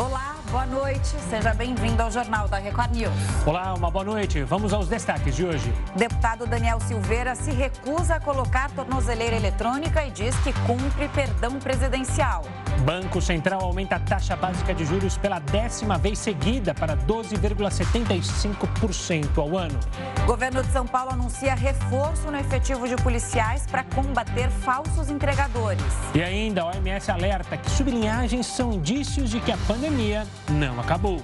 Olá, boa noite. Seja bem-vindo ao Jornal da Record News. Olá, uma boa noite. Vamos aos destaques de hoje. Deputado Daniel Silveira se recusa a colocar tornozeleira eletrônica e diz que cumpre perdão presidencial. Banco Central aumenta a taxa básica de juros pela décima vez seguida para 12,75% ao ano. Governo de São Paulo anuncia reforço no efetivo de policiais para combater falsos entregadores. E ainda, a OMS alerta que sublinhagens são indícios de que a pandemia não acabou.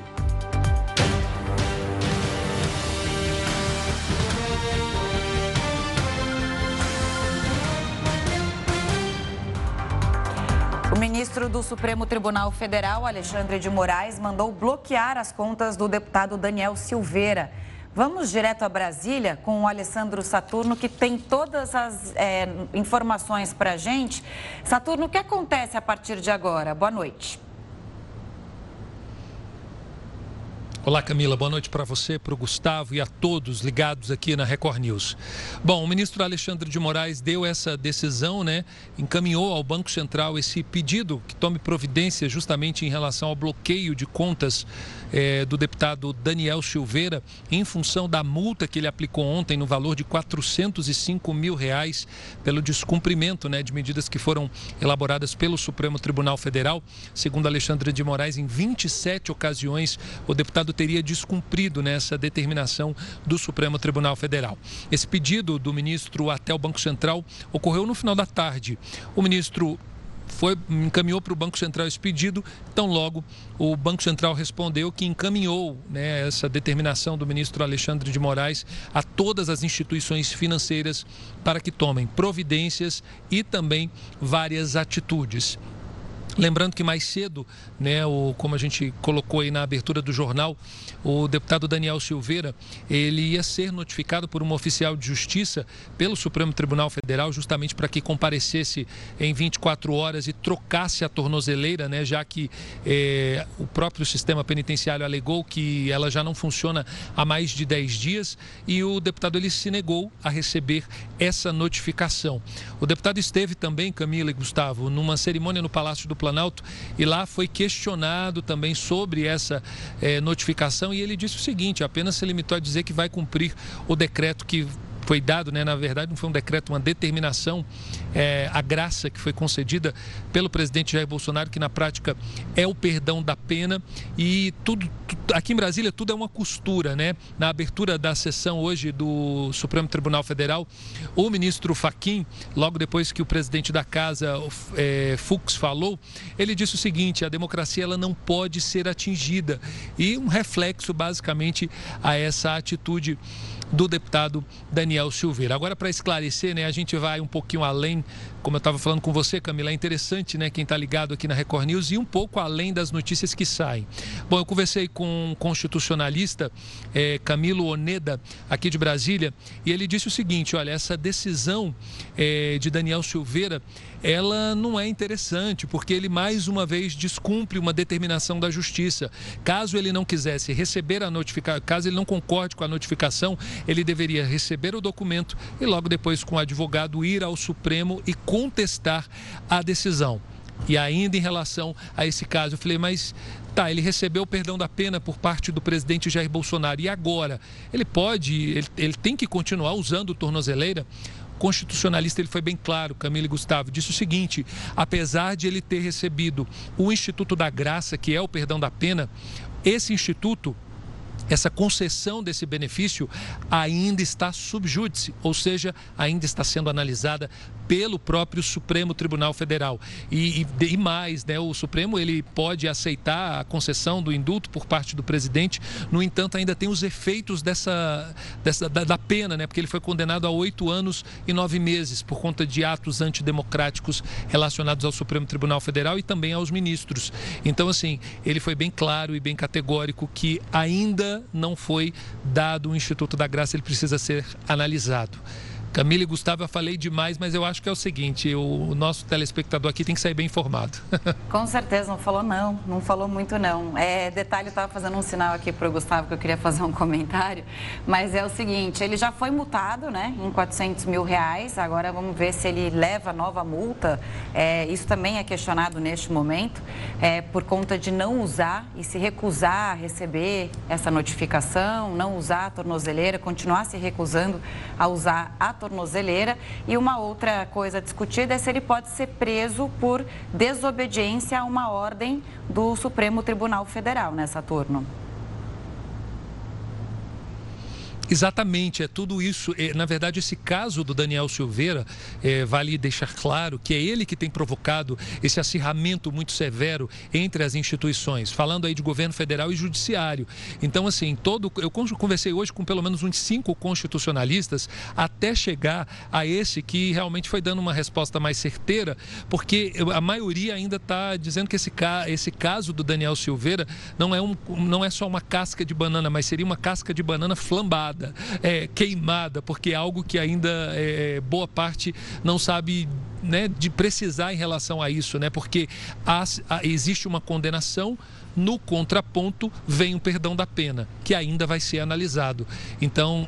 O ministro do Supremo Tribunal Federal, Alexandre de Moraes, mandou bloquear as contas do deputado Daniel Silveira. Vamos direto a Brasília com o Alessandro Saturno, que tem todas as é, informações para a gente. Saturno, o que acontece a partir de agora? Boa noite. Olá, Camila. Boa noite para você, para o Gustavo e a todos ligados aqui na Record News. Bom, o ministro Alexandre de Moraes deu essa decisão, né? Encaminhou ao Banco Central esse pedido que tome providência justamente em relação ao bloqueio de contas é, do deputado Daniel Silveira em função da multa que ele aplicou ontem no valor de 405 mil reais pelo descumprimento né, de medidas que foram elaboradas pelo Supremo Tribunal Federal. Segundo Alexandre de Moraes, em 27 ocasiões o deputado teria descumprido nessa determinação do Supremo Tribunal Federal. Esse pedido do ministro até o Banco Central ocorreu no final da tarde. O ministro foi, encaminhou para o Banco Central esse pedido, então logo o Banco Central respondeu que encaminhou né, essa determinação do ministro Alexandre de Moraes a todas as instituições financeiras para que tomem providências e também várias atitudes. Lembrando que mais cedo, né, o, como a gente colocou aí na abertura do jornal, o deputado Daniel Silveira, ele ia ser notificado por uma oficial de justiça pelo Supremo Tribunal Federal, justamente para que comparecesse em 24 horas e trocasse a tornozeleira, né, já que eh, o próprio sistema penitenciário alegou que ela já não funciona há mais de 10 dias e o deputado ele se negou a receber essa notificação. O deputado esteve também, Camila e Gustavo, numa cerimônia no Palácio do Planalto Planalto e lá foi questionado também sobre essa é, notificação e ele disse o seguinte: apenas se limitou a dizer que vai cumprir o decreto que foi dado, né, na verdade, não foi um decreto, uma determinação, é, a graça que foi concedida pelo presidente Jair Bolsonaro, que na prática é o perdão da pena. E tudo, aqui em Brasília, tudo é uma costura, né? Na abertura da sessão hoje do Supremo Tribunal Federal, o ministro Faquim, logo depois que o presidente da casa, é, Fux, falou, ele disse o seguinte: a democracia ela não pode ser atingida. E um reflexo, basicamente, a essa atitude do deputado Daniel Silveira. Agora, para esclarecer, né, a gente vai um pouquinho além, como eu estava falando com você, Camila, é interessante, né, quem está ligado aqui na Record News e um pouco além das notícias que saem. Bom, eu conversei com um constitucionalista, é, Camilo Oneda, aqui de Brasília, e ele disse o seguinte: olha, essa decisão é, de Daniel Silveira, ela não é interessante, porque ele mais uma vez descumpre uma determinação da justiça. Caso ele não quisesse receber a notificação, caso ele não concorde com a notificação, ele deveria receber o documento e logo depois com o advogado ir ao Supremo e contestar a decisão. E ainda em relação a esse caso, eu falei, mas tá, ele recebeu o perdão da pena por parte do presidente Jair Bolsonaro. E agora? Ele pode, ele, ele tem que continuar usando tornozeleira? O constitucionalista ele foi bem claro, Camilo Gustavo, disse o seguinte: apesar de ele ter recebido o Instituto da Graça, que é o perdão da pena, esse instituto essa concessão desse benefício ainda está subjúdice, ou seja, ainda está sendo analisada pelo próprio Supremo Tribunal Federal. E, e, e, mais, né, o Supremo ele pode aceitar a concessão do indulto por parte do presidente, no entanto, ainda tem os efeitos dessa, dessa da, da pena, né, porque ele foi condenado a oito anos e nove meses por conta de atos antidemocráticos relacionados ao Supremo Tribunal Federal e também aos ministros. Então, assim, ele foi bem claro e bem categórico que ainda não foi dado o Instituto da Graça, ele precisa ser analisado. Camila e Gustavo, eu falei demais, mas eu acho que é o seguinte: o, nosso telespectador aqui tem que sair bem informado. Com certeza, não falou não, não falou muito não. É, detalhe, eu estava fazendo um sinal aqui para o Gustavo que eu queria fazer um comentário, mas é o seguinte: ele já foi multado, né, em 400 mil reais. Agora vamos ver se ele leva nova multa. É, isso também é questionado neste momento, é, por conta de não usar e se recusar a receber essa notificação, não usar a tornozeleira, continuar se recusando a usar a tornozeleira. E uma outra coisa discutida é se ele pode ser preso por desobediência a uma ordem do Supremo Tribunal Federal, né, Saturno? Exatamente, é tudo isso. Na verdade, esse caso do Daniel Silveira, é, vale deixar claro que é ele que tem provocado esse acirramento muito severo entre as instituições, falando aí de governo federal e judiciário. Então, assim, todo. Eu conversei hoje com pelo menos uns cinco constitucionalistas até chegar a esse que realmente foi dando uma resposta mais certeira, porque a maioria ainda está dizendo que esse, esse caso do Daniel Silveira não é, um, não é só uma casca de banana, mas seria uma casca de banana flambada queimada, é, queimada, porque é algo que ainda é, boa parte não sabe né, de precisar em relação a isso, né? Porque há, há, existe uma condenação, no contraponto vem o perdão da pena, que ainda vai ser analisado. Então,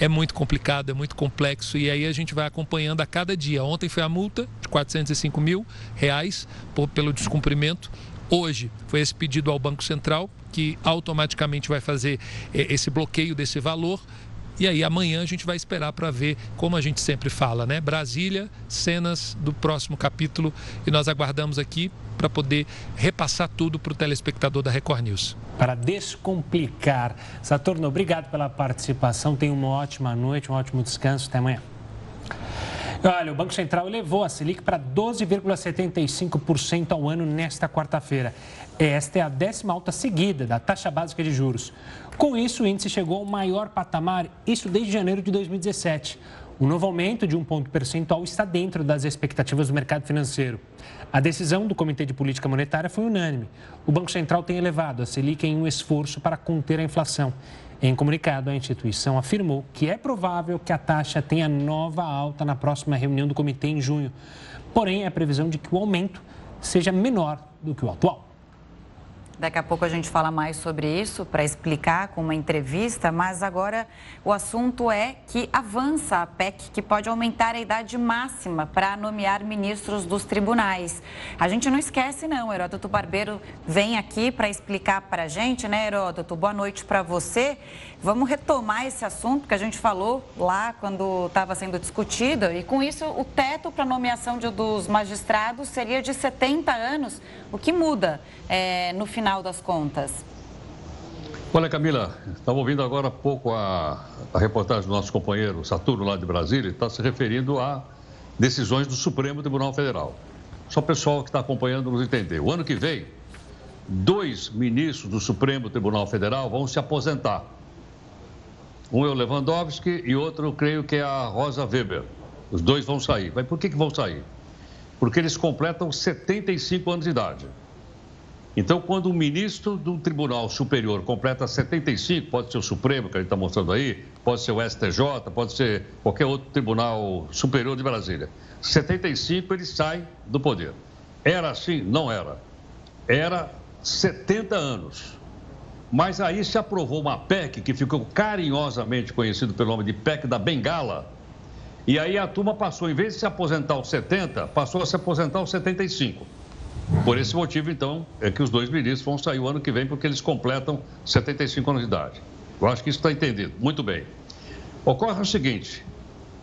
é muito complicado, é muito complexo e aí a gente vai acompanhando a cada dia. Ontem foi a multa de 405 mil reais por, pelo descumprimento. Hoje foi esse pedido ao Banco Central que automaticamente vai fazer eh, esse bloqueio desse valor. E aí amanhã a gente vai esperar para ver, como a gente sempre fala, né? Brasília, cenas do próximo capítulo e nós aguardamos aqui para poder repassar tudo para o telespectador da Record News. Para descomplicar. Saturno, obrigado pela participação. Tenha uma ótima noite, um ótimo descanso. Até amanhã. Olha, o Banco Central elevou a Selic para 12,75% ao ano nesta quarta-feira. Esta é a décima alta seguida da taxa básica de juros. Com isso, o índice chegou ao maior patamar, isso desde janeiro de 2017. O novo aumento de um ponto percentual está dentro das expectativas do mercado financeiro. A decisão do Comitê de Política Monetária foi unânime. O Banco Central tem elevado a Selic em um esforço para conter a inflação. Em comunicado, a instituição afirmou que é provável que a taxa tenha nova alta na próxima reunião do comitê em junho. Porém, é a previsão de que o aumento seja menor do que o atual. Daqui a pouco a gente fala mais sobre isso para explicar com uma entrevista, mas agora o assunto é que avança a PEC que pode aumentar a idade máxima para nomear ministros dos tribunais. A gente não esquece não, Heródoto Barbeiro vem aqui para explicar para a gente, né, Heródoto? Boa noite para você. Vamos retomar esse assunto que a gente falou lá quando estava sendo discutido e com isso o teto para nomeação de, dos magistrados seria de 70 anos, o que muda é, no final das contas. Olha, Camila, estava ouvindo agora há pouco a, a reportagem do nosso companheiro Saturno, lá de Brasília, está se referindo a decisões do Supremo Tribunal Federal. Só o pessoal que está acompanhando nos entender. O ano que vem, dois ministros do Supremo Tribunal Federal vão se aposentar. Um é o Lewandowski e outro, eu creio que é a Rosa Weber. Os dois vão sair. Mas por que, que vão sair? Porque eles completam 75 anos de idade. Então, quando um ministro do Tribunal Superior completa 75, pode ser o Supremo, que a gente está mostrando aí, pode ser o STJ, pode ser qualquer outro Tribunal Superior de Brasília. 75 ele sai do poder. Era assim? Não era. Era 70 anos. Mas aí se aprovou uma PEC que ficou carinhosamente conhecido pelo nome de PEC da Bengala. E aí a turma passou, em vez de se aposentar aos 70, passou a se aposentar aos 75. Por esse motivo, então, é que os dois ministros vão sair o ano que vem, porque eles completam 75 anos de idade. Eu acho que isso está entendido. Muito bem. Ocorre o seguinte: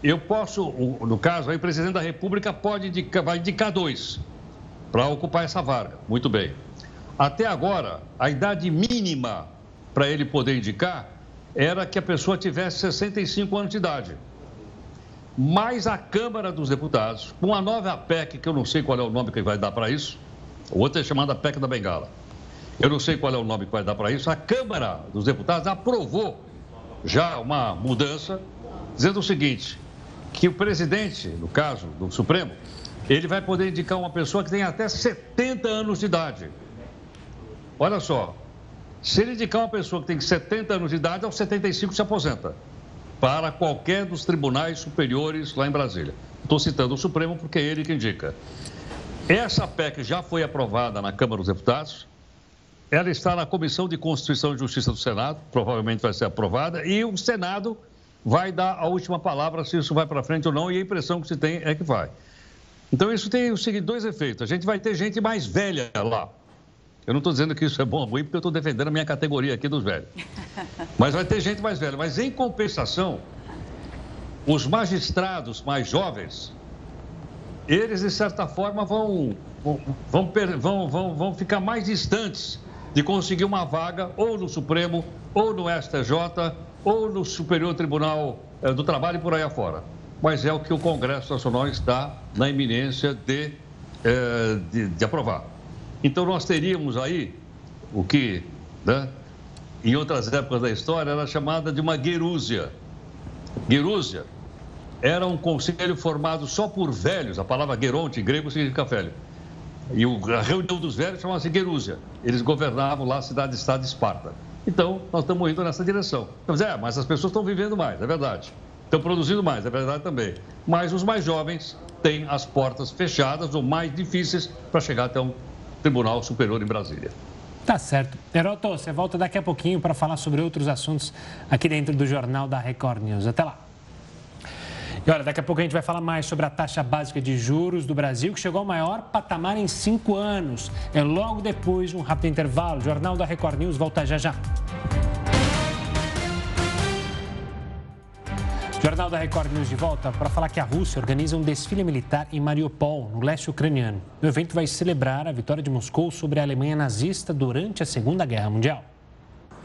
eu posso, no caso, aí o presidente da República pode indicar, vai indicar dois para ocupar essa vaga. Muito bem. Até agora, a idade mínima para ele poder indicar era que a pessoa tivesse 65 anos de idade. Mas a Câmara dos Deputados, com a nova PEC, que eu não sei qual é o nome que vai dar para isso, o outro é chamada PEC da Bengala. Eu não sei qual é o nome que vai dar para isso. A Câmara dos Deputados aprovou já uma mudança, dizendo o seguinte: que o presidente, no caso do Supremo, ele vai poder indicar uma pessoa que tem até 70 anos de idade. Olha só, se ele indicar uma pessoa que tem 70 anos de idade, aos 75 se aposenta. para qualquer dos tribunais superiores lá em Brasília. Estou citando o Supremo porque é ele que indica. Essa PEC já foi aprovada na Câmara dos Deputados, ela está na Comissão de Constituição e Justiça do Senado, provavelmente vai ser aprovada, e o Senado vai dar a última palavra se isso vai para frente ou não, e a impressão que se tem é que vai. Então, isso tem os seguintes dois efeitos. A gente vai ter gente mais velha lá. Eu não estou dizendo que isso é bom ou ruim, porque eu estou defendendo a minha categoria aqui dos velhos. Mas vai ter gente mais velha. Mas, em compensação, os magistrados mais jovens, eles, de certa forma, vão, vão, vão, vão, vão ficar mais distantes de conseguir uma vaga ou no Supremo, ou no STJ, ou no Superior Tribunal eh, do Trabalho e por aí afora. Mas é o que o Congresso Nacional está na iminência de, eh, de, de aprovar. Então nós teríamos aí o que, né, em outras épocas da história, era chamada de uma guerúzia. Guerúzia era um conselho formado só por velhos, a palavra geronte em grego significa velho. E a reunião dos velhos chamava-se Guerúzia. Eles governavam lá a cidade-estado de Esparta. Então, nós estamos indo nessa direção. Então, é, mas as pessoas estão vivendo mais, é verdade. Estão produzindo mais, é verdade também. Mas os mais jovens têm as portas fechadas ou mais difíceis para chegar até um Tribunal Superior em Brasília. Tá certo. Heroto, você volta daqui a pouquinho para falar sobre outros assuntos aqui dentro do Jornal da Record News. Até lá. E olha, daqui a pouco a gente vai falar mais sobre a taxa básica de juros do Brasil, que chegou ao maior patamar em cinco anos. É logo depois de um rápido intervalo. O Jornal da Record News volta já já. Jornal da Record News de volta para falar que a Rússia organiza um desfile militar em Mariupol, no leste ucraniano. O evento vai celebrar a vitória de Moscou sobre a Alemanha nazista durante a Segunda Guerra Mundial.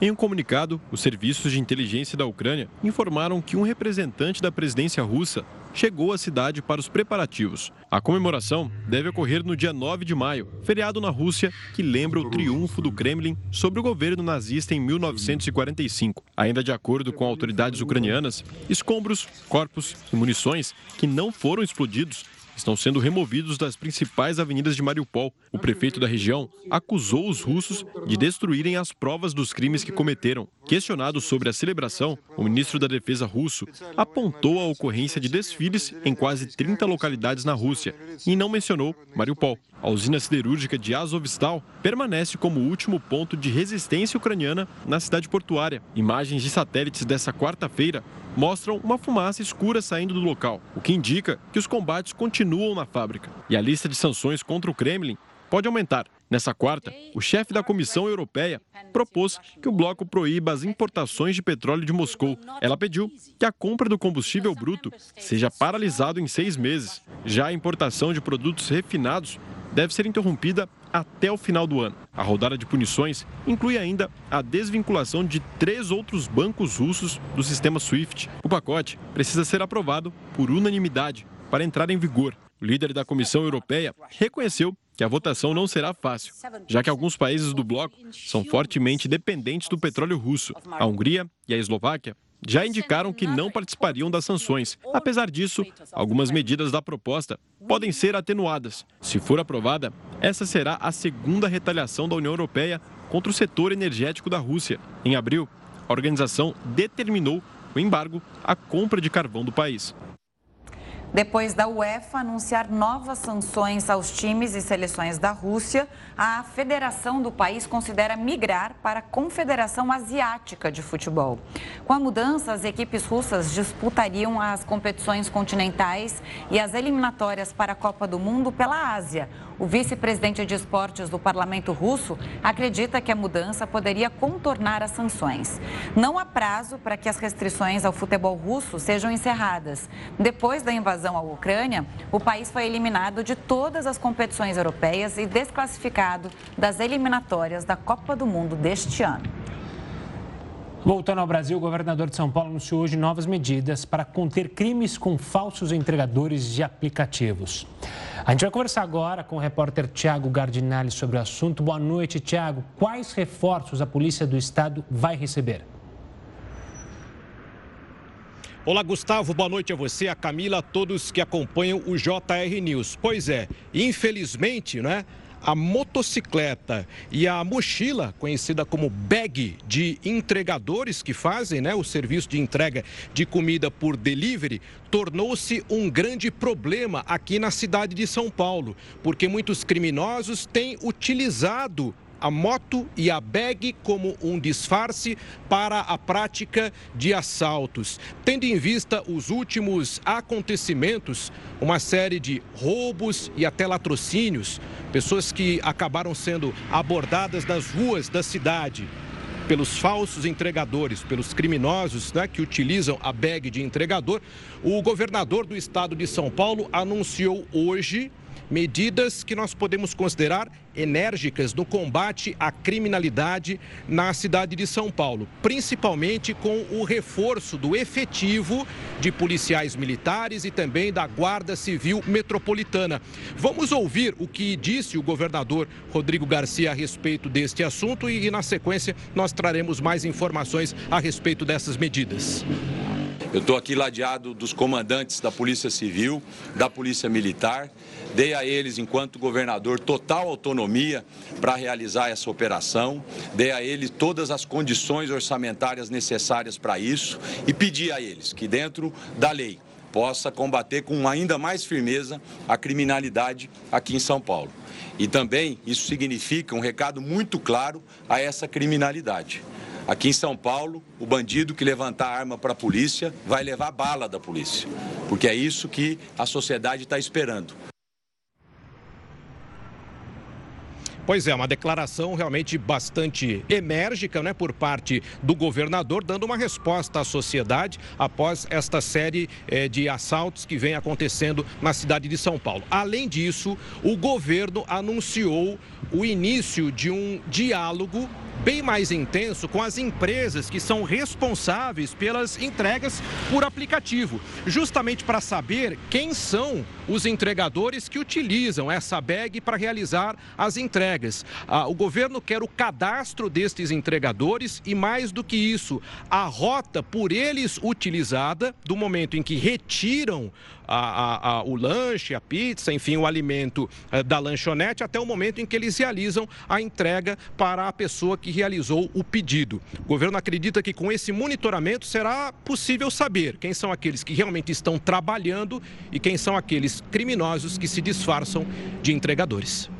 Em um comunicado, os serviços de inteligência da Ucrânia informaram que um representante da presidência russa chegou à cidade para os preparativos. A comemoração deve ocorrer no dia 9 de maio, feriado na Rússia que lembra o triunfo do Kremlin sobre o governo nazista em 1945. Ainda de acordo com autoridades ucranianas, escombros, corpos e munições que não foram explodidos estão sendo removidos das principais avenidas de Mariupol. O prefeito da região acusou os russos de destruírem as provas dos crimes que cometeram. Questionado sobre a celebração, o ministro da Defesa russo apontou a ocorrência de desfiles em quase 30 localidades na Rússia e não mencionou Mariupol. A usina siderúrgica de Azovstal permanece como o último ponto de resistência ucraniana na cidade portuária. Imagens de satélites dessa quarta-feira mostram uma fumaça escura saindo do local, o que indica que os combates continuam na fábrica. E a lista de sanções contra o Kremlin pode aumentar. Nessa quarta, o chefe da Comissão Europeia propôs que o bloco proíba as importações de petróleo de Moscou. Ela pediu que a compra do combustível bruto seja paralisado em seis meses. Já a importação de produtos refinados deve ser interrompida até o final do ano. A rodada de punições inclui ainda a desvinculação de três outros bancos russos do sistema SWIFT. O pacote precisa ser aprovado por unanimidade para entrar em vigor. O líder da Comissão Europeia reconheceu que a votação não será fácil, já que alguns países do bloco são fortemente dependentes do petróleo russo. A Hungria e a Eslováquia já indicaram que não participariam das sanções. Apesar disso, algumas medidas da proposta podem ser atenuadas. Se for aprovada, essa será a segunda retaliação da União Europeia contra o setor energético da Rússia. Em abril, a organização determinou o embargo à compra de carvão do país depois da UEFA anunciar novas sanções aos times e seleções da Rússia, a federação do país considera migrar para a Confederação Asiática de Futebol. Com a mudança, as equipes russas disputariam as competições continentais e as eliminatórias para a Copa do Mundo pela Ásia. O vice-presidente de esportes do parlamento russo acredita que a mudança poderia contornar as sanções. Não há prazo para que as restrições ao futebol russo sejam encerradas. Depois da invasão à Ucrânia, o país foi eliminado de todas as competições europeias e desclassificado das eliminatórias da Copa do Mundo deste ano. Voltando ao Brasil, o governador de São Paulo anunciou hoje novas medidas para conter crimes com falsos entregadores de aplicativos. A gente vai conversar agora com o repórter Tiago Gardinali sobre o assunto. Boa noite, Tiago. Quais reforços a Polícia do Estado vai receber? Olá, Gustavo. Boa noite a você, a Camila, a todos que acompanham o JR News. Pois é, infelizmente, né? A motocicleta e a mochila, conhecida como bag de entregadores que fazem né, o serviço de entrega de comida por delivery, tornou-se um grande problema aqui na cidade de São Paulo, porque muitos criminosos têm utilizado a moto e a bag como um disfarce para a prática de assaltos. Tendo em vista os últimos acontecimentos, uma série de roubos e até latrocínios, pessoas que acabaram sendo abordadas nas ruas da cidade pelos falsos entregadores, pelos criminosos né, que utilizam a bag de entregador, o governador do estado de São Paulo anunciou hoje medidas que nós podemos considerar enérgicas no combate à criminalidade na cidade de São Paulo, principalmente com o reforço do efetivo de policiais militares e também da Guarda Civil Metropolitana. Vamos ouvir o que disse o governador Rodrigo Garcia a respeito deste assunto e, na sequência, nós traremos mais informações a respeito dessas medidas. Eu estou aqui ladeado dos comandantes da Polícia Civil, da Polícia Militar. Dei a eles, enquanto governador, total autonomia para realizar essa operação. Dei a eles todas as condições orçamentárias necessárias para isso e pedi a eles que, dentro da lei, possa combater com ainda mais firmeza a criminalidade aqui em São Paulo. E também isso significa um recado muito claro a essa criminalidade. Aqui em São Paulo, o bandido que levantar arma para a polícia vai levar bala da polícia, porque é isso que a sociedade está esperando. Pois é, uma declaração realmente bastante enérgica né, por parte do governador, dando uma resposta à sociedade após esta série eh, de assaltos que vem acontecendo na cidade de São Paulo. Além disso, o governo anunciou o início de um diálogo bem mais intenso com as empresas que são responsáveis pelas entregas por aplicativo, justamente para saber quem são os entregadores que utilizam essa bag para realizar as entregas. Ah, o governo quer o cadastro destes entregadores e, mais do que isso, a rota por eles utilizada do momento em que retiram a, a, a, o lanche, a pizza, enfim, o alimento da lanchonete até o momento em que eles realizam a entrega para a pessoa que realizou o pedido. O governo acredita que com esse monitoramento será possível saber quem são aqueles que realmente estão trabalhando e quem são aqueles criminosos que se disfarçam de entregadores.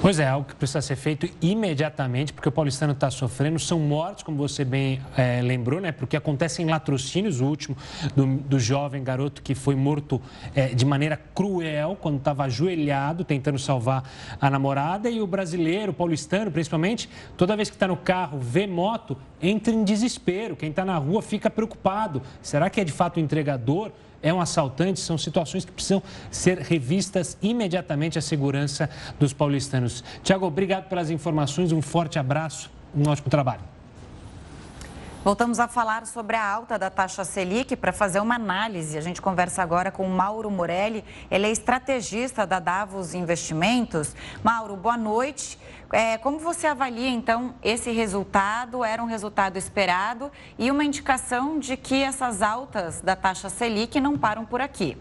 Pois é, algo que precisa ser feito imediatamente, porque o paulistano está sofrendo. São mortos, como você bem é, lembrou, né? Porque acontecem latrocínios, o último do, do jovem garoto que foi morto é, de maneira cruel, quando estava ajoelhado tentando salvar a namorada. E o brasileiro, o paulistano principalmente, toda vez que está no carro, vê moto, entra em desespero. Quem está na rua fica preocupado. Será que é de fato o entregador? É um assaltante, são situações que precisam ser revistas imediatamente a segurança dos paulistanos. Tiago, obrigado pelas informações, um forte abraço, um ótimo trabalho. Voltamos a falar sobre a alta da taxa Selic para fazer uma análise. A gente conversa agora com Mauro Morelli, ele é estrategista da Davos Investimentos. Mauro, boa noite. É, como você avalia, então, esse resultado? Era um resultado esperado e uma indicação de que essas altas da taxa Selic não param por aqui.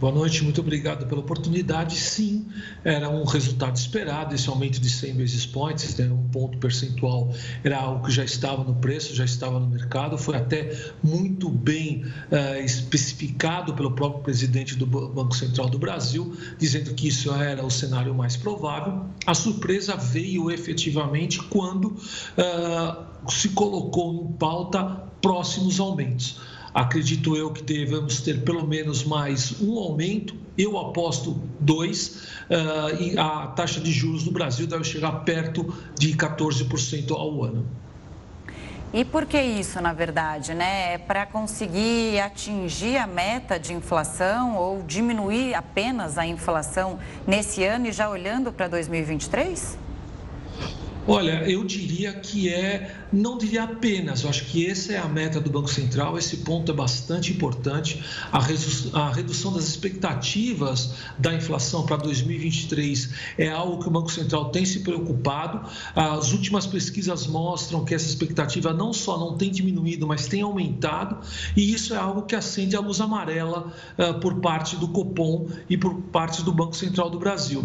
Boa noite, muito obrigado pela oportunidade. Sim, era um resultado esperado, esse aumento de 100 basis points, né, um ponto percentual, era algo que já estava no preço, já estava no mercado, foi até muito bem uh, especificado pelo próprio presidente do Banco Central do Brasil, dizendo que isso era o cenário mais provável. A surpresa veio efetivamente quando uh, se colocou em pauta próximos aumentos. Acredito eu que devemos ter pelo menos mais um aumento. Eu aposto dois. Uh, e a taxa de juros no Brasil deve chegar perto de 14% ao ano. E por que isso, na verdade, né? É para conseguir atingir a meta de inflação ou diminuir apenas a inflação nesse ano e já olhando para 2023? Olha, eu diria que é, não diria apenas, eu acho que essa é a meta do Banco Central, esse ponto é bastante importante. A, a redução das expectativas da inflação para 2023 é algo que o Banco Central tem se preocupado. As últimas pesquisas mostram que essa expectativa não só não tem diminuído, mas tem aumentado, e isso é algo que acende a luz amarela uh, por parte do Copom e por parte do Banco Central do Brasil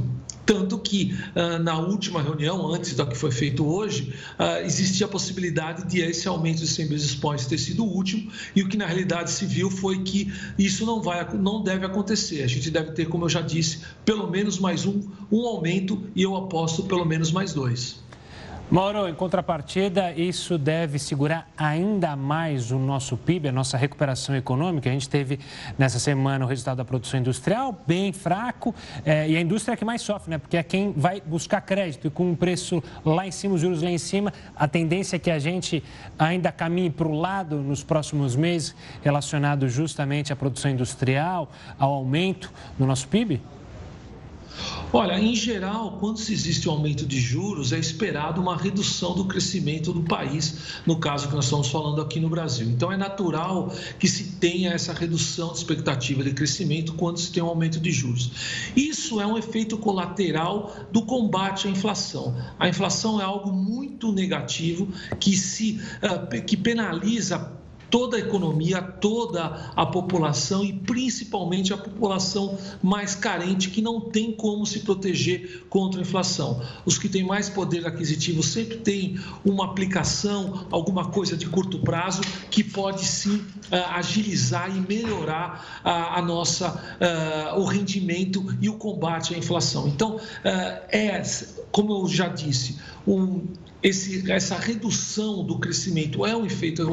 Tanto que uh, na última reunião, antes da que foi feito hoje, uh, existia a possibilidade de esse aumento de 100 basis points ter sido o último, e o que na realidade se viu foi que isso não, vai, não deve acontecer. A gente deve ter, como eu já disse, pelo menos mais um, um aumento, e eu aposto pelo menos mais dois. Mauro, em contrapartida, isso deve segurar ainda mais o nosso PIB, a nossa recuperação econômica. A gente teve nessa semana o resultado da produção industrial bem fraco é, e a indústria é que mais sofre, né? Porque é quem vai buscar crédito e com o preço lá em cima, os juros lá em cima, a tendência é que a gente ainda caminhe para o lado nos próximos meses relacionado justamente à produção industrial, ao aumento do nosso PIB? Olha, em geral, quando se existe um aumento de juros, é esperado uma redução do crescimento do país, no caso que nós estamos falando aqui no Brasil. Então, é natural que se tenha essa redução de expectativa de crescimento quando se tem um aumento de juros. Isso é um efeito colateral do combate à inflação. A inflação é algo muito negativo que se uh, que penaliza toda a economia, toda a população e principalmente a população mais carente que não tem como se proteger contra a inflação. Os que têm mais poder aquisitivo sempre têm uma aplicação, alguma coisa de curto prazo que pode sim ah, agilizar e melhorar a, nossa uh, o rendimento e o combate à inflação. Então uh, é, como eu já disse, um esse, essa redução do crescimento é um efeito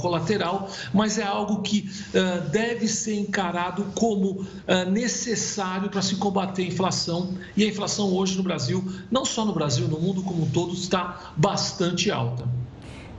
colateral, mas é algo que uh, deve ser encarado como uh, necessário para se combater a inflação. E a inflação hoje no Brasil, não só no Brasil, no mundo como um todo, está bastante alta.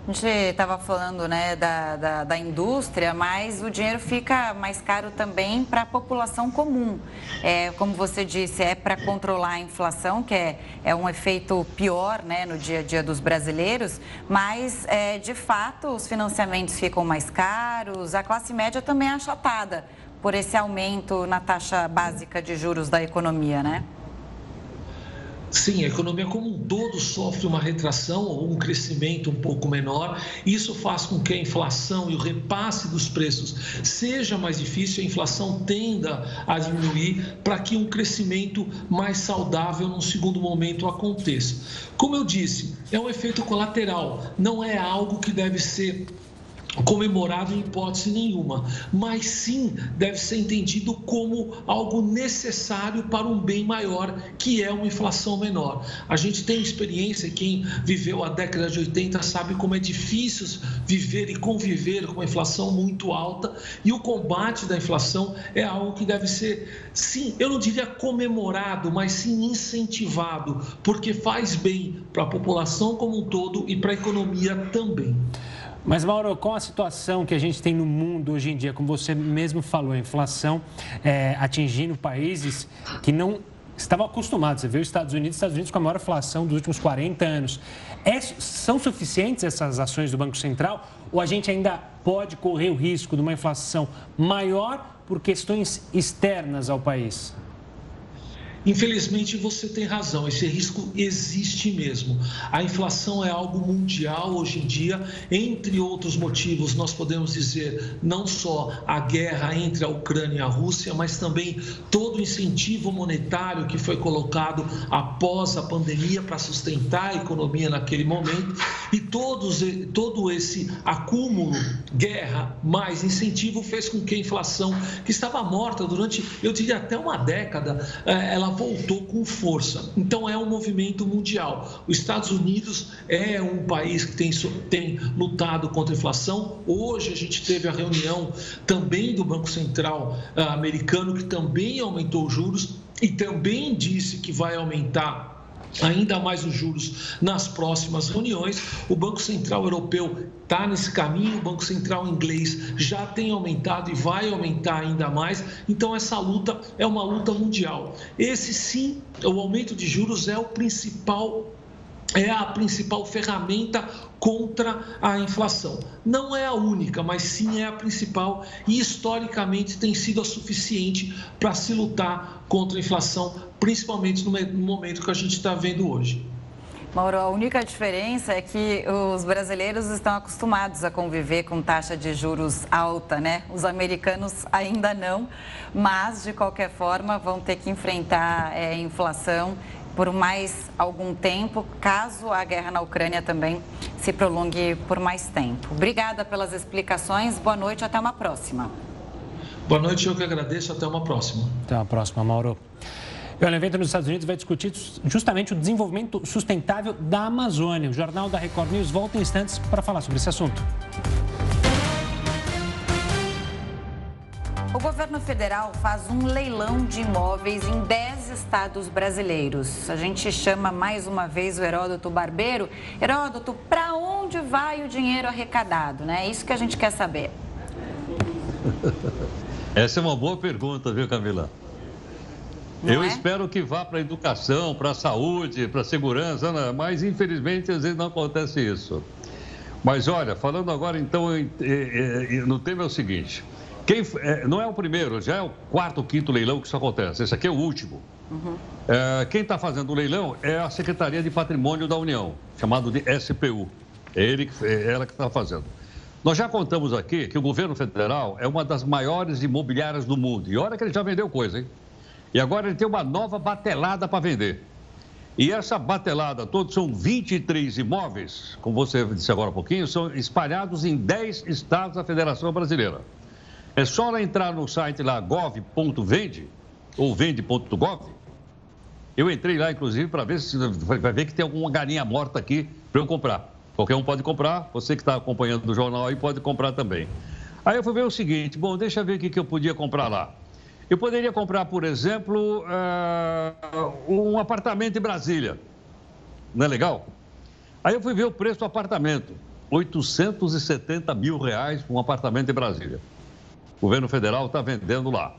A gente estava falando né, da, da, da, indústria, mas o dinheiro fica mais caro também para a população comum. É, como você disse, é para controlar a inflação, que é, é um efeito pior né, no dia a dia dos brasileiros, mas é, de fato os financiamentos ficam mais caros, a classe média também é achatada por esse aumento na taxa básica de juros da economia, né? Sim, a economia como um todo sofre uma retração ou um crescimento um pouco menor. Isso faz com que a inflação e o repasse dos preços seja mais difícil, a inflação tenda a diminuir para que um crescimento mais saudável num segundo momento aconteça. Como eu disse, é um efeito colateral, não é algo que deve ser comemorado em hipótese nenhuma, mas sim deve ser entendido como algo necessário para um bem maior, que é uma inflação menor. A gente tem experiência, quem viveu a década de 80 sabe como é difícil viver e conviver com uma inflação muito alta, e o combate da inflação é algo que deve ser, sim, eu não diria comemorado, mas sim incentivado, porque faz bem para a população como um todo e para a economia também. Mas, Mauro, com a situação que a gente tem no mundo hoje em dia, como você mesmo falou, a inflação é, atingindo países que não estavam acostumados. Você vê os Estados Unidos, Estados Unidos com a maior inflação dos últimos 40 anos. É, são suficientes essas ações do Banco Central ou a gente ainda pode correr o risco de uma inflação maior por questões externas ao país? Infelizmente, você tem razão, esse risco existe mesmo. A inflação é algo mundial hoje em dia, entre outros motivos, nós podemos dizer não só a guerra entre a Ucrânia e a Rússia, mas também todo o incentivo monetário que foi colocado após a pandemia para sustentar a economia naquele momento e todos, todo esse acúmulo, guerra mais incentivo, fez com que a inflação, que estava morta durante, eu diria, até uma década, eh, ela voltou com força. Então é um movimento mundial. Os Estados Unidos é um país que tem, tem lutado contra a inflação. Hoje a gente teve a reunião também do Banco Central uh, americano, que também aumentou os juros e também disse que vai aumentar ainda mais os juros nas próximas reuniões. O Banco Central Europeu está nesse caminho, o Banco Central Inglês já tem aumentado e vai aumentar ainda mais. Então, essa luta é uma luta mundial. Esse sim, o aumento de juros é o principal é a principal ferramenta contra a inflação. Não é a única, mas sim é a principal e historicamente tem sido a suficiente para se lutar contra a inflação, principalmente no momento que a gente está vendo hoje. Mauro, a única diferença é que os brasileiros estão acostumados a conviver com taxa de juros alta, né? Os americanos ainda não, mas de qualquer forma vão ter que enfrentar é, inflação por mais algum tempo, caso a guerra na Ucrânia também se prolongue por mais tempo. Obrigada pelas explicações, boa noite, até uma próxima. Boa noite, eu que agradeço, até uma próxima. Até uma próxima, Mauro. E o evento nos Estados Unidos vai discutir justamente o desenvolvimento sustentável da Amazônia. O Jornal da Record News volta em instantes para falar sobre esse assunto. O governo federal faz um leilão de imóveis em 10 estados brasileiros. A gente chama mais uma vez o Heródoto Barbeiro. Heródoto, para onde vai o dinheiro arrecadado? Né? É isso que a gente quer saber. Essa é uma boa pergunta, viu, Camila? Não eu é? espero que vá para a educação, para a saúde, para a segurança, né? mas infelizmente às vezes não acontece isso. Mas olha, falando agora então no tema é o seguinte: quem, é, não é o primeiro, já é o quarto, quinto leilão que isso acontece. Esse aqui é o último. Uhum. É, quem está fazendo o leilão é a Secretaria de Patrimônio da União, chamado de SPU. É, ele, é ela que está fazendo. Nós já contamos aqui que o governo federal é uma das maiores imobiliárias do mundo. E olha que ele já vendeu coisa, hein? E agora ele tem uma nova batelada para vender. E essa batelada, todos são 23 imóveis, como você disse agora há pouquinho, são espalhados em 10 estados da Federação Brasileira. É só lá entrar no site lá gov.vende ou vende.gov. Eu entrei lá, inclusive, para ver se vai ver que tem alguma galinha morta aqui para eu comprar. Qualquer um pode comprar, você que está acompanhando o jornal aí pode comprar também. Aí eu fui ver o seguinte, bom, deixa eu ver o que, que eu podia comprar lá. Eu poderia comprar, por exemplo, uh, um apartamento em Brasília. Não é legal? Aí eu fui ver o preço do apartamento. 870 mil reais um apartamento em Brasília. O governo federal está vendendo lá.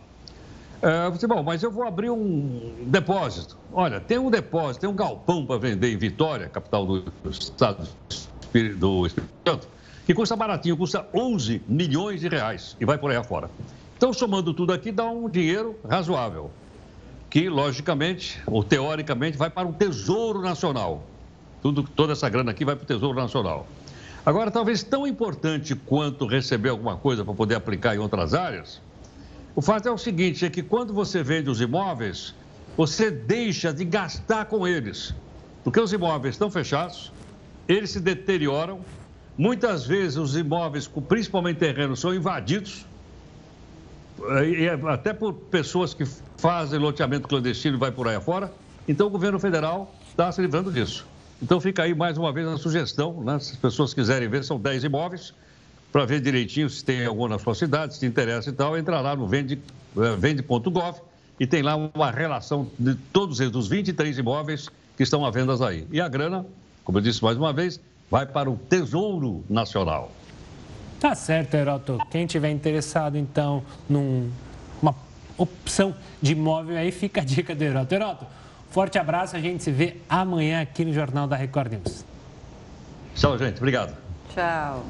É, eu disse, bom, mas eu vou abrir um depósito. Olha, tem um depósito, tem um galpão para vender em Vitória, capital do estado do Espírito Santo, que custa baratinho, custa 11 milhões de reais e vai por aí afora. Então, somando tudo aqui, dá um dinheiro razoável, que, logicamente, ou teoricamente, vai para o Tesouro Nacional. Tudo, toda essa grana aqui vai para o Tesouro Nacional. Agora, talvez tão importante quanto receber alguma coisa para poder aplicar em outras áreas, o fato é o seguinte: é que quando você vende os imóveis, você deixa de gastar com eles. Porque os imóveis estão fechados, eles se deterioram, muitas vezes os imóveis, principalmente terrenos, são invadidos é, até por pessoas que fazem loteamento clandestino e vai por aí afora. Então, o governo federal está se livrando disso. Então, fica aí mais uma vez a sugestão, né? se as pessoas quiserem ver, são 10 imóveis, para ver direitinho se tem algum na sua cidade, se te interessa e tal, entra lá no vende.gov vende e tem lá uma relação de todos eles, dos 23 imóveis que estão à venda aí. E a grana, como eu disse mais uma vez, vai para o Tesouro Nacional. Tá certo, Heroto. Quem tiver interessado, então, numa opção de imóvel, aí fica a dica do Heroto. Heroto, forte abraço. A gente se vê amanhã aqui no Jornal da Record News. Tchau, gente. Obrigado. Tchau.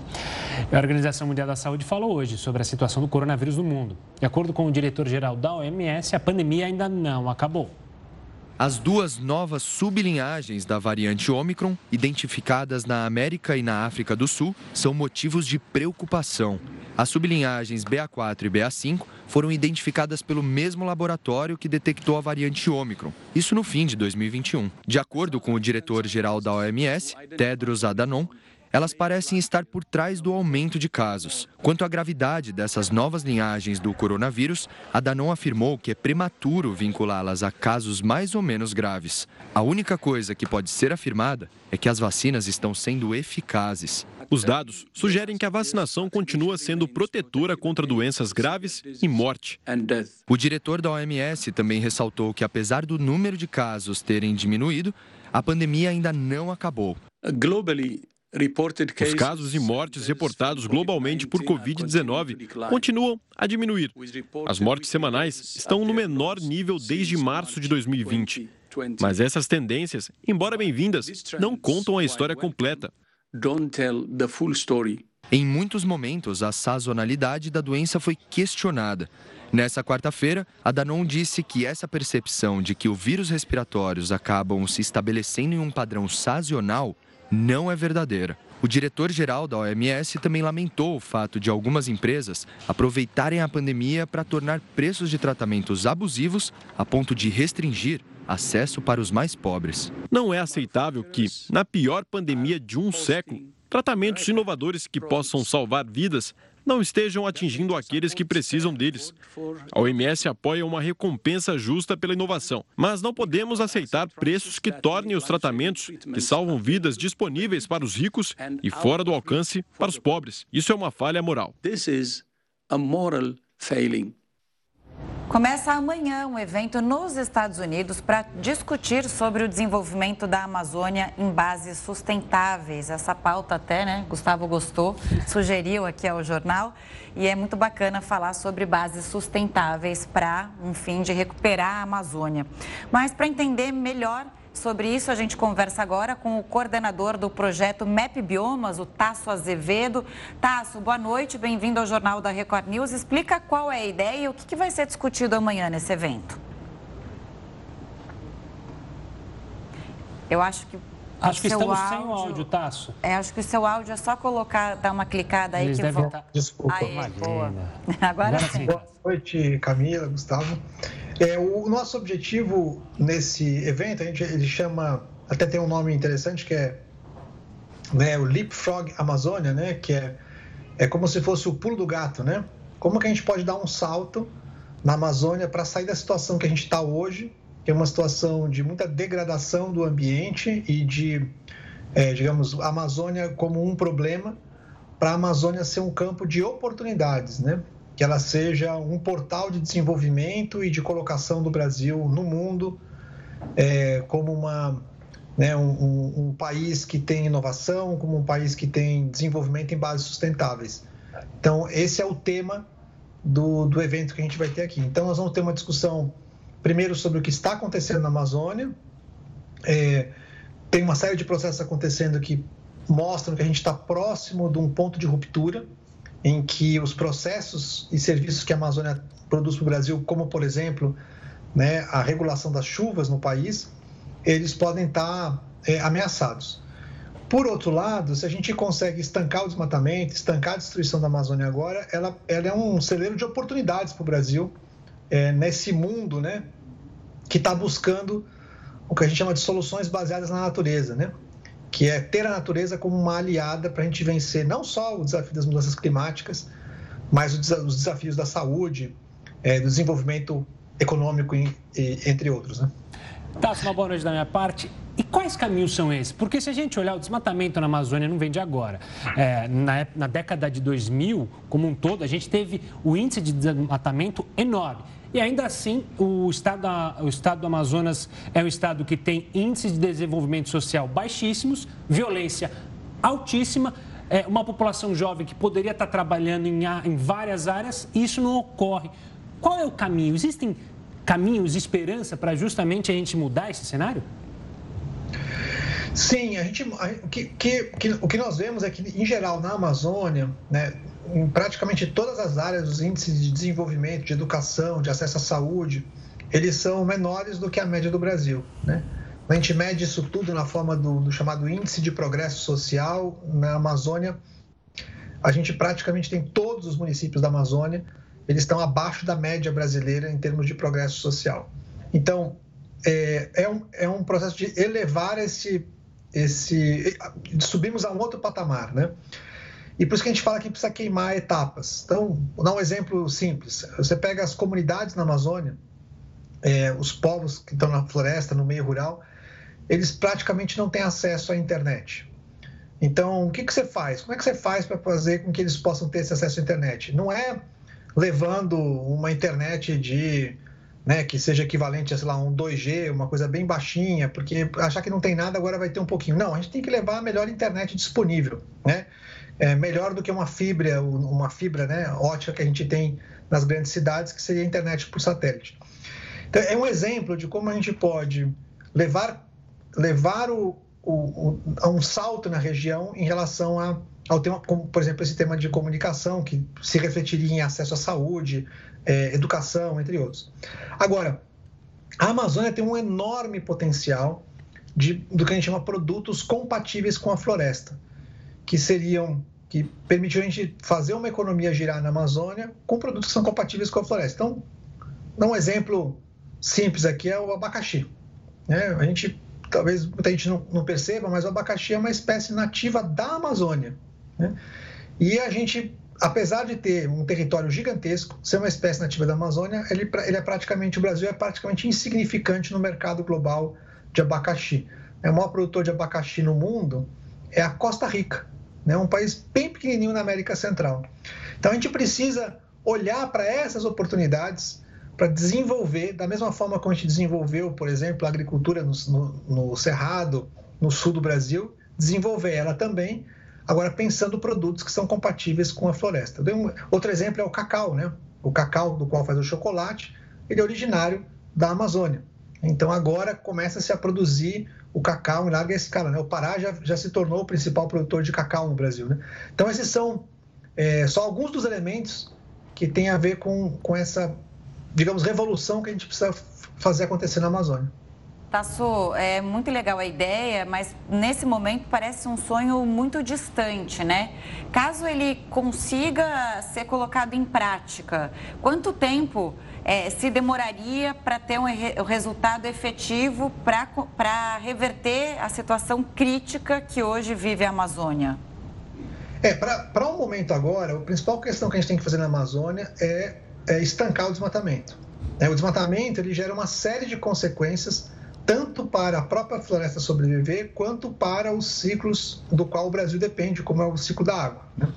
A Organização Mundial da Saúde falou hoje sobre a situação do coronavírus no mundo. De acordo com o diretor-geral da OMS, a pandemia ainda não acabou. As duas novas sublinhagens da variante Omicron, identificadas na América e na África do Sul, são motivos de preocupação. As sublinhagens BA4 e BA5 foram identificadas pelo mesmo laboratório que detectou a variante Omicron, isso no fim de 2021. De acordo com o diretor-geral da OMS, Tedros Adhanom, elas parecem estar por trás do aumento de casos. Quanto à gravidade dessas novas linhagens do coronavírus, a Danon afirmou que é prematuro vinculá-las a casos mais ou menos graves. A única coisa que pode ser afirmada é que as vacinas estão sendo eficazes. Os dados sugerem que a vacinação continua sendo protetora contra doenças graves e morte. O diretor da OMS também ressaltou que, apesar do número de casos terem diminuído, a pandemia ainda não acabou. Globally, os casos e mortes reportados globalmente por Covid-19 continuam a diminuir. As mortes semanais estão no menor nível desde março de 2020. Mas essas tendências, embora bem-vindas, não contam a história completa. Em muitos momentos, a sazonalidade da doença foi questionada. Nessa quarta-feira, a Danon disse que essa percepção de que os vírus respiratórios acabam se estabelecendo em um padrão sazonal não é verdadeira. O diretor-geral da OMS também lamentou o fato de algumas empresas aproveitarem a pandemia para tornar preços de tratamentos abusivos a ponto de restringir acesso para os mais pobres. Não é aceitável que, na pior pandemia de um século, tratamentos inovadores que possam salvar vidas não estejam atingindo aqueles que precisam deles. A OMS apoia uma recompensa justa pela inovação, mas não podemos aceitar preços que tornem os tratamentos que salvam vidas disponíveis para os ricos e fora do alcance para os pobres. Isso é uma falha moral. This is a moral failing. Começa amanhã um evento nos Estados Unidos para discutir sobre o desenvolvimento da Amazônia em bases sustentáveis. Essa pauta até, né, Gustavo gostou, sugeriu aqui ao jornal e é muito bacana falar sobre bases sustentáveis para um fim de recuperar a Amazônia. Mas para entender melhor Sobre isso, a gente conversa agora com o coordenador do projeto MEP Biomas, o Tasso Azevedo. Tasso, boa noite, bem-vindo ao Jornal da Record News. Explica qual é a ideia e o que vai ser discutido amanhã nesse evento. Eu acho que Acho que estamos áudio, sem o áudio, Tasso. É, acho que o seu áudio é só colocar, dar uma clicada aí Eles que devem Estar... Desculpa. Aí, boa. Agora, Agora sim. Boa noite, Camila, Gustavo. É, o nosso objetivo nesse evento, a gente ele chama, até tem um nome interessante que é né, o Leapfrog Amazônia, né, que é, é como se fosse o pulo do gato, né? Como que a gente pode dar um salto na Amazônia para sair da situação que a gente está hoje, que é uma situação de muita degradação do ambiente e de, é, digamos, a Amazônia como um problema, para a Amazônia ser um campo de oportunidades, né? Que ela seja um portal de desenvolvimento e de colocação do Brasil no mundo é, como uma, né, um, um, país que tem inovação, como um país que tem desenvolvimento em bases sustentáveis. Então, esse é o tema do, do evento que a gente vai ter aqui. Então, nós vamos ter uma discussão, primeiro, sobre o que está acontecendo na Amazônia. É, tem uma série de processos acontecendo que mostram que a gente está próximo de um ponto de ruptura em que os processos e serviços que a Amazônia produz para o Brasil, como por exemplo né, a regulação das chuvas no país, eles podem estar é, ameaçados. Por outro lado, se a gente consegue estancar o desmatamento, estancar a destruição da Amazônia agora, ela, ela é um celeiro de oportunidades para o Brasil é, nesse mundo né, que está buscando o que a gente chama de soluções baseadas na natureza. Né? Que é ter a natureza como uma aliada para a gente vencer não só o desafio das mudanças climáticas, mas os desafios da saúde, é, do desenvolvimento econômico, entre outros. Né? Tasso, uma boa noite da minha parte. E quais caminhos são esses? Porque se a gente olhar, o desmatamento na Amazônia não vem de agora. É, na, na década de 2000, como um todo, a gente teve o índice de desmatamento enorme. E ainda assim, o estado, o estado do Amazonas é um estado que tem índices de desenvolvimento social baixíssimos, violência altíssima, é uma população jovem que poderia estar trabalhando em, em várias áreas, e isso não ocorre. Qual é o caminho? Existem caminhos esperança para justamente a gente mudar esse cenário? Sim, a gente, a, que, que, que, o que nós vemos é que, em geral, na Amazônia, né, em praticamente todas as áreas, os índices de desenvolvimento, de educação, de acesso à saúde, eles são menores do que a média do Brasil. Né? A gente mede isso tudo na forma do, do chamado Índice de Progresso Social. Na Amazônia, a gente praticamente tem todos os municípios da Amazônia, eles estão abaixo da média brasileira em termos de progresso social. Então, é, é, um, é um processo de elevar esse, esse. Subimos a um outro patamar, né? E por isso que a gente fala que precisa queimar etapas. Então, vou dar um exemplo simples. Você pega as comunidades na Amazônia, é, os povos que estão na floresta, no meio rural, eles praticamente não têm acesso à internet. Então, o que, que você faz? Como é que você faz para fazer com que eles possam ter esse acesso à internet? Não é levando uma internet de né, que seja equivalente a, sei lá, um 2G, uma coisa bem baixinha, porque achar que não tem nada agora vai ter um pouquinho. Não, a gente tem que levar a melhor internet disponível, né? É, melhor do que uma fibra, uma fibra né, ótica que a gente tem nas grandes cidades, que seria a internet por satélite. Então, é um exemplo de como a gente pode levar, levar o, o, o, um salto na região em relação a, ao tema, como, por exemplo, esse tema de comunicação, que se refletiria em acesso à saúde, é, educação, entre outros. Agora, a Amazônia tem um enorme potencial de, do que a gente chama produtos compatíveis com a floresta, que seriam que permitiram a gente fazer uma economia girar na Amazônia com produtos que são compatíveis com a floresta. Então, um exemplo simples aqui é o abacaxi. Né? A gente, talvez muita gente não, não, perceba, mas o abacaxi é uma espécie nativa da Amazônia. Né? E a gente, apesar de ter um território gigantesco, ser uma espécie nativa da Amazônia, ele, ele é praticamente, o Brasil é praticamente insignificante no mercado global de abacaxi. É o maior produtor de abacaxi no mundo é a Costa Rica né? um país bem pequenininho na América Central. Então a gente precisa olhar para essas oportunidades para desenvolver, da mesma forma como a gente desenvolveu, por exemplo, a agricultura no, no, no Cerrado, no sul do Brasil, desenvolver ela também, agora pensando produtos que são compatíveis com a floresta. Um, outro exemplo é o cacau, né? O cacau do qual faz o chocolate, ele é originário da Amazônia. Então agora começa-se a produzir o cacau em larga escala. Né? O Pará já, já se tornou o principal produtor de cacau no Brasil. Né? Então, esses são é, só alguns dos elementos que têm a ver com, com essa, digamos, revolução que a gente precisa fazer acontecer na Amazônia. Tasso, é muito legal a ideia, mas nesse momento parece um sonho muito distante, né? Caso ele consiga ser colocado em prática, quanto tempo é, se demoraria para ter um re resultado efetivo para reverter a situação crítica que hoje vive a Amazônia? É, para o um momento agora, a principal questão que a gente tem que fazer na Amazônia é, é estancar o desmatamento. É, o desmatamento ele gera uma série de consequências tanto para a própria floresta sobreviver quanto para os ciclos do qual o Brasil depende, como é o ciclo da água. Né?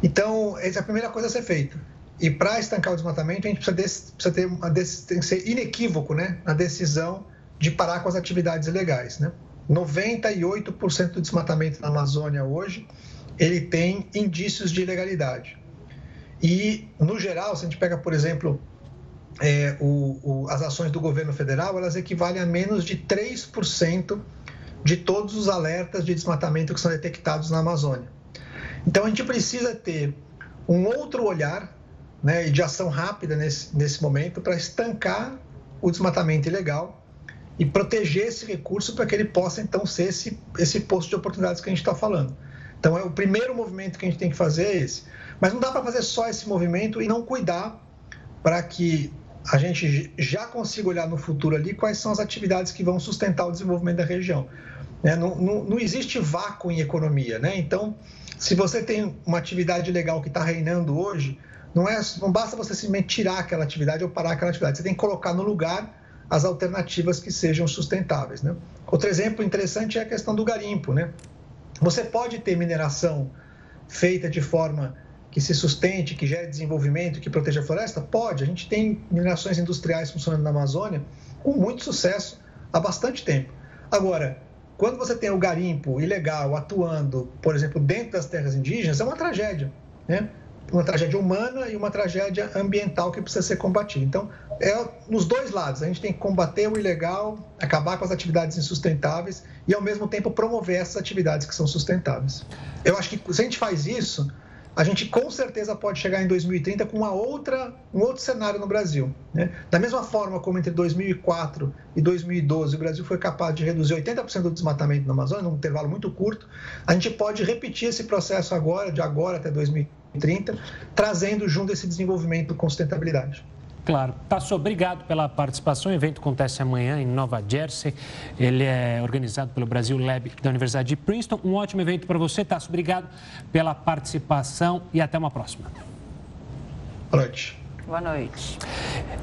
Então, essa é a primeira coisa a ser feita. E para estancar o desmatamento, a gente precisa, precisa ter uma, tem que ser inequívoco né, na decisão de parar com as atividades ilegais. Né? 98% do desmatamento na Amazônia hoje ele tem indícios de ilegalidade. E, no geral, se a gente pega, por exemplo, é, o, o, as ações do governo federal, elas equivalem a menos de 3% de todos os alertas de desmatamento que são detectados na Amazônia. Então, a gente precisa ter um outro olhar né, de ação rápida nesse, nesse momento para estancar o desmatamento ilegal e proteger esse recurso para que ele possa então ser esse, esse posto de oportunidades que a gente está falando. Então, é o primeiro movimento que a gente tem que fazer é esse. Mas não dá para fazer só esse movimento e não cuidar para que a gente já consiga olhar no futuro ali quais são as atividades que vão sustentar o desenvolvimento da região. Né? Não, não, não, existe vácuo em economia. Né? Então, se você tem uma atividade legal que está reinando hoje, não, é, não basta você simplesmente tirar aquela atividade ou parar aquela atividade. Você tem que colocar no lugar as alternativas que sejam sustentáveis. Né? Outro exemplo interessante é a questão do garimpo. Né? Você pode ter mineração feita de forma que se sustente, que gere desenvolvimento, que proteja a floresta? Pode. A gente tem minerações industriais funcionando na Amazônia com muito sucesso há bastante tempo. Agora, quando você tem o garimpo ilegal atuando, por exemplo, dentro das terras indígenas, é uma tragédia. Né? uma tragédia humana e uma tragédia ambiental que precisa ser combatida. Então, é nos dois lados. A gente tem que combater o ilegal, acabar com as atividades insustentáveis e, ao mesmo tempo, promover essas atividades que são sustentáveis. Eu acho que se a gente faz isso, a gente com certeza pode chegar em 2030 com uma outra, um outro cenário no Brasil. Né? Da mesma forma como entre 2004 e 2012 o Brasil foi capaz de reduzir 80% do desmatamento na Amazônia, num intervalo muito curto, a gente pode repetir esse processo agora, de agora até 2030, trazendo junto esse desenvolvimento com sustentabilidade. Claro. Tasso, obrigado pela participação. O evento acontece amanhã em Nova Jersey. Ele é organizado pelo Brasil Lab da Universidade de Princeton. Um ótimo evento para você, Tasso. Obrigado pela participação e até uma próxima. Boa noite. Boa noite.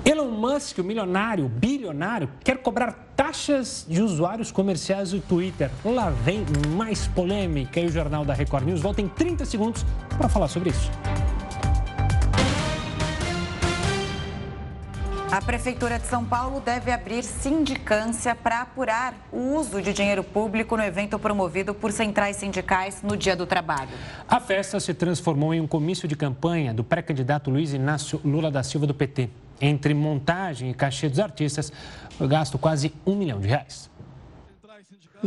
Elon Musk, o milionário, bilionário, quer cobrar taxas de usuários comerciais do Twitter. Lá vem mais polêmica e o Jornal da Record News volta em 30 segundos para falar sobre isso. A Prefeitura de São Paulo deve abrir sindicância para apurar o uso de dinheiro público no evento promovido por centrais sindicais no Dia do Trabalho. A festa se transformou em um comício de campanha do pré-candidato Luiz Inácio Lula da Silva do PT. Entre montagem e cachê dos artistas, foi gasto quase um milhão de reais.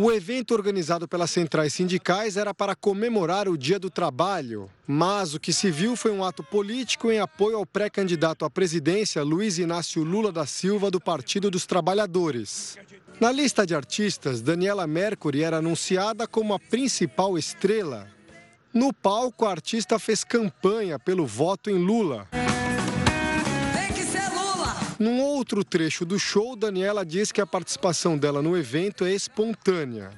O evento organizado pelas centrais sindicais era para comemorar o Dia do Trabalho, mas o que se viu foi um ato político em apoio ao pré-candidato à presidência Luiz Inácio Lula da Silva do Partido dos Trabalhadores. Na lista de artistas, Daniela Mercury era anunciada como a principal estrela. No palco, a artista fez campanha pelo voto em Lula. Num outro trecho do show, Daniela diz que a participação dela no evento é espontânea.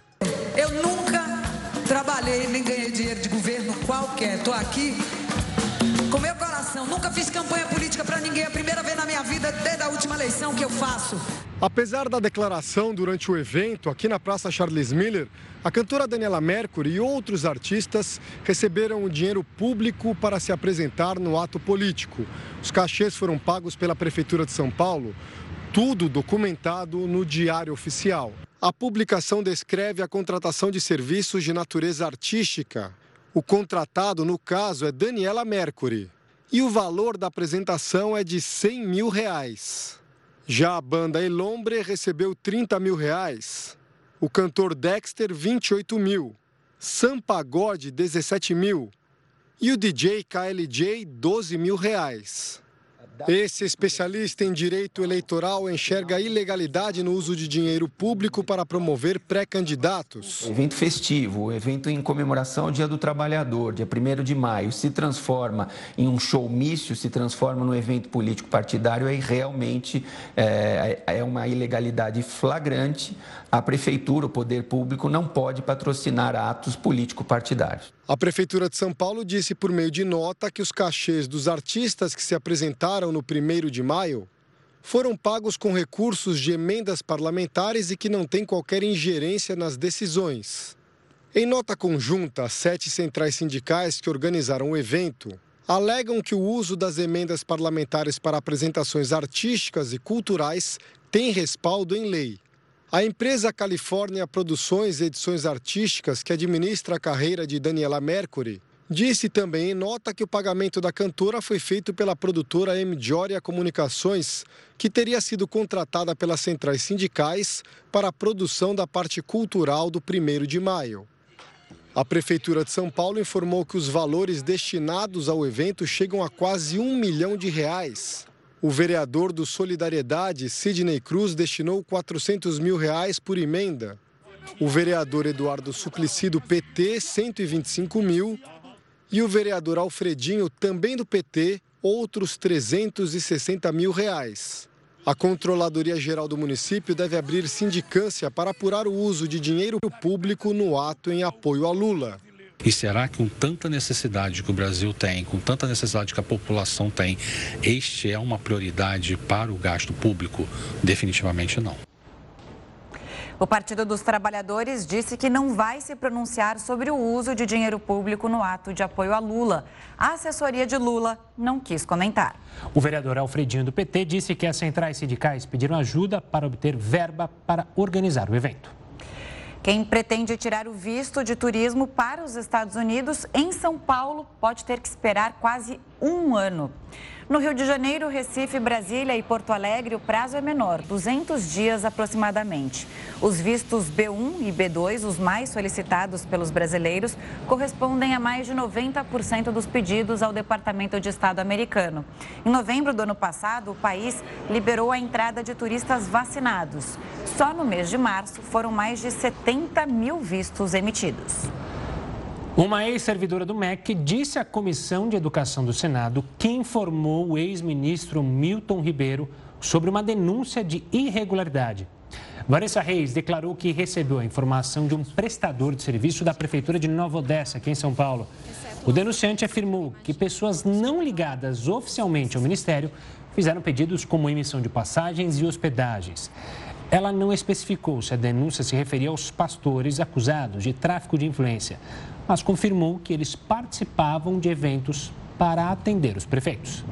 Eu nunca trabalhei nem ganhei dinheiro de governo qualquer. Estou aqui com meu coração. Nunca fiz campanha política para ninguém. É a primeira vez na minha vida, desde a última eleição, que eu faço. Apesar da declaração durante o evento aqui na Praça Charles Miller, a cantora Daniela Mercury e outros artistas receberam o dinheiro público para se apresentar no ato político. Os cachês foram pagos pela Prefeitura de São Paulo, tudo documentado no Diário Oficial. A publicação descreve a contratação de serviços de natureza artística. O contratado, no caso, é Daniela Mercury. E o valor da apresentação é de 100 mil reais. Já a banda Elombre recebeu 30 mil reais. O cantor Dexter, 28 mil. Sam Pagode, 17 mil. E o DJ KLJ, 12 mil reais. Esse especialista em direito eleitoral enxerga ilegalidade no uso de dinheiro público para promover pré-candidatos. Evento festivo, evento em comemoração ao Dia do Trabalhador, dia 1 de maio, se transforma em um showmício, se transforma num evento político partidário, aí realmente é, é uma ilegalidade flagrante. A prefeitura, o poder público, não pode patrocinar atos político-partidários. A Prefeitura de São Paulo disse por meio de nota que os cachês dos artistas que se apresentaram no 1 de maio foram pagos com recursos de emendas parlamentares e que não têm qualquer ingerência nas decisões. Em nota conjunta, sete centrais sindicais que organizaram o evento alegam que o uso das emendas parlamentares para apresentações artísticas e culturais tem respaldo em lei. A empresa Califórnia Produções e Edições Artísticas, que administra a carreira de Daniela Mercury, disse também em nota que o pagamento da cantora foi feito pela produtora M. Joria Comunicações, que teria sido contratada pelas centrais sindicais para a produção da parte cultural do 1 de maio. A Prefeitura de São Paulo informou que os valores destinados ao evento chegam a quase um milhão de reais. O vereador do Solidariedade, Sidney Cruz, destinou 400 mil reais por emenda. O vereador Eduardo Suplicy, do PT, 125 mil. E o vereador Alfredinho, também do PT, outros 360 mil reais. A Controladoria Geral do município deve abrir sindicância para apurar o uso de dinheiro público no ato em apoio a Lula. E será que com tanta necessidade que o Brasil tem, com tanta necessidade que a população tem, este é uma prioridade para o gasto público? Definitivamente não. O Partido dos Trabalhadores disse que não vai se pronunciar sobre o uso de dinheiro público no ato de apoio a Lula. A assessoria de Lula não quis comentar. O vereador Alfredinho do PT disse que as centrais sindicais pediram ajuda para obter verba para organizar o evento. Quem pretende tirar o visto de turismo para os Estados Unidos em São Paulo pode ter que esperar quase um ano. No Rio de Janeiro, Recife, Brasília e Porto Alegre, o prazo é menor, 200 dias aproximadamente. Os vistos B1 e B2, os mais solicitados pelos brasileiros, correspondem a mais de 90% dos pedidos ao Departamento de Estado americano. Em novembro do ano passado, o país liberou a entrada de turistas vacinados. Só no mês de março foram mais de 70 mil vistos emitidos. Uma ex-servidora do MEC disse à Comissão de Educação do Senado que informou o ex-ministro Milton Ribeiro sobre uma denúncia de irregularidade. Vanessa Reis declarou que recebeu a informação de um prestador de serviço da Prefeitura de Nova Odessa, aqui em São Paulo. O denunciante afirmou que pessoas não ligadas oficialmente ao Ministério fizeram pedidos como emissão de passagens e hospedagens. Ela não especificou se a denúncia se referia aos pastores acusados de tráfico de influência mas confirmou que eles participavam de eventos para atender os prefeitos.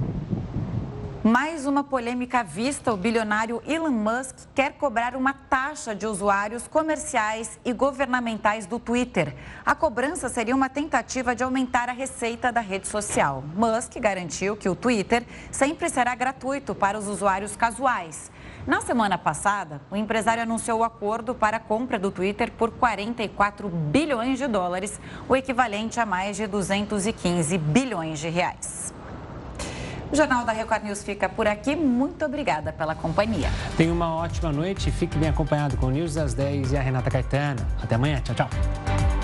Mais uma polêmica vista: o bilionário Elon Musk quer cobrar uma taxa de usuários comerciais e governamentais do Twitter. A cobrança seria uma tentativa de aumentar a receita da rede social. Musk garantiu que o Twitter sempre será gratuito para os usuários casuais. Na semana passada, o empresário anunciou o acordo para a compra do Twitter por 44 bilhões de dólares, o equivalente a mais de 215 bilhões de reais. O Jornal da Record News fica por aqui. Muito obrigada pela companhia. Tenha uma ótima noite. Fique bem acompanhado com o News das 10 e a Renata Caetano. Até amanhã. Tchau, tchau.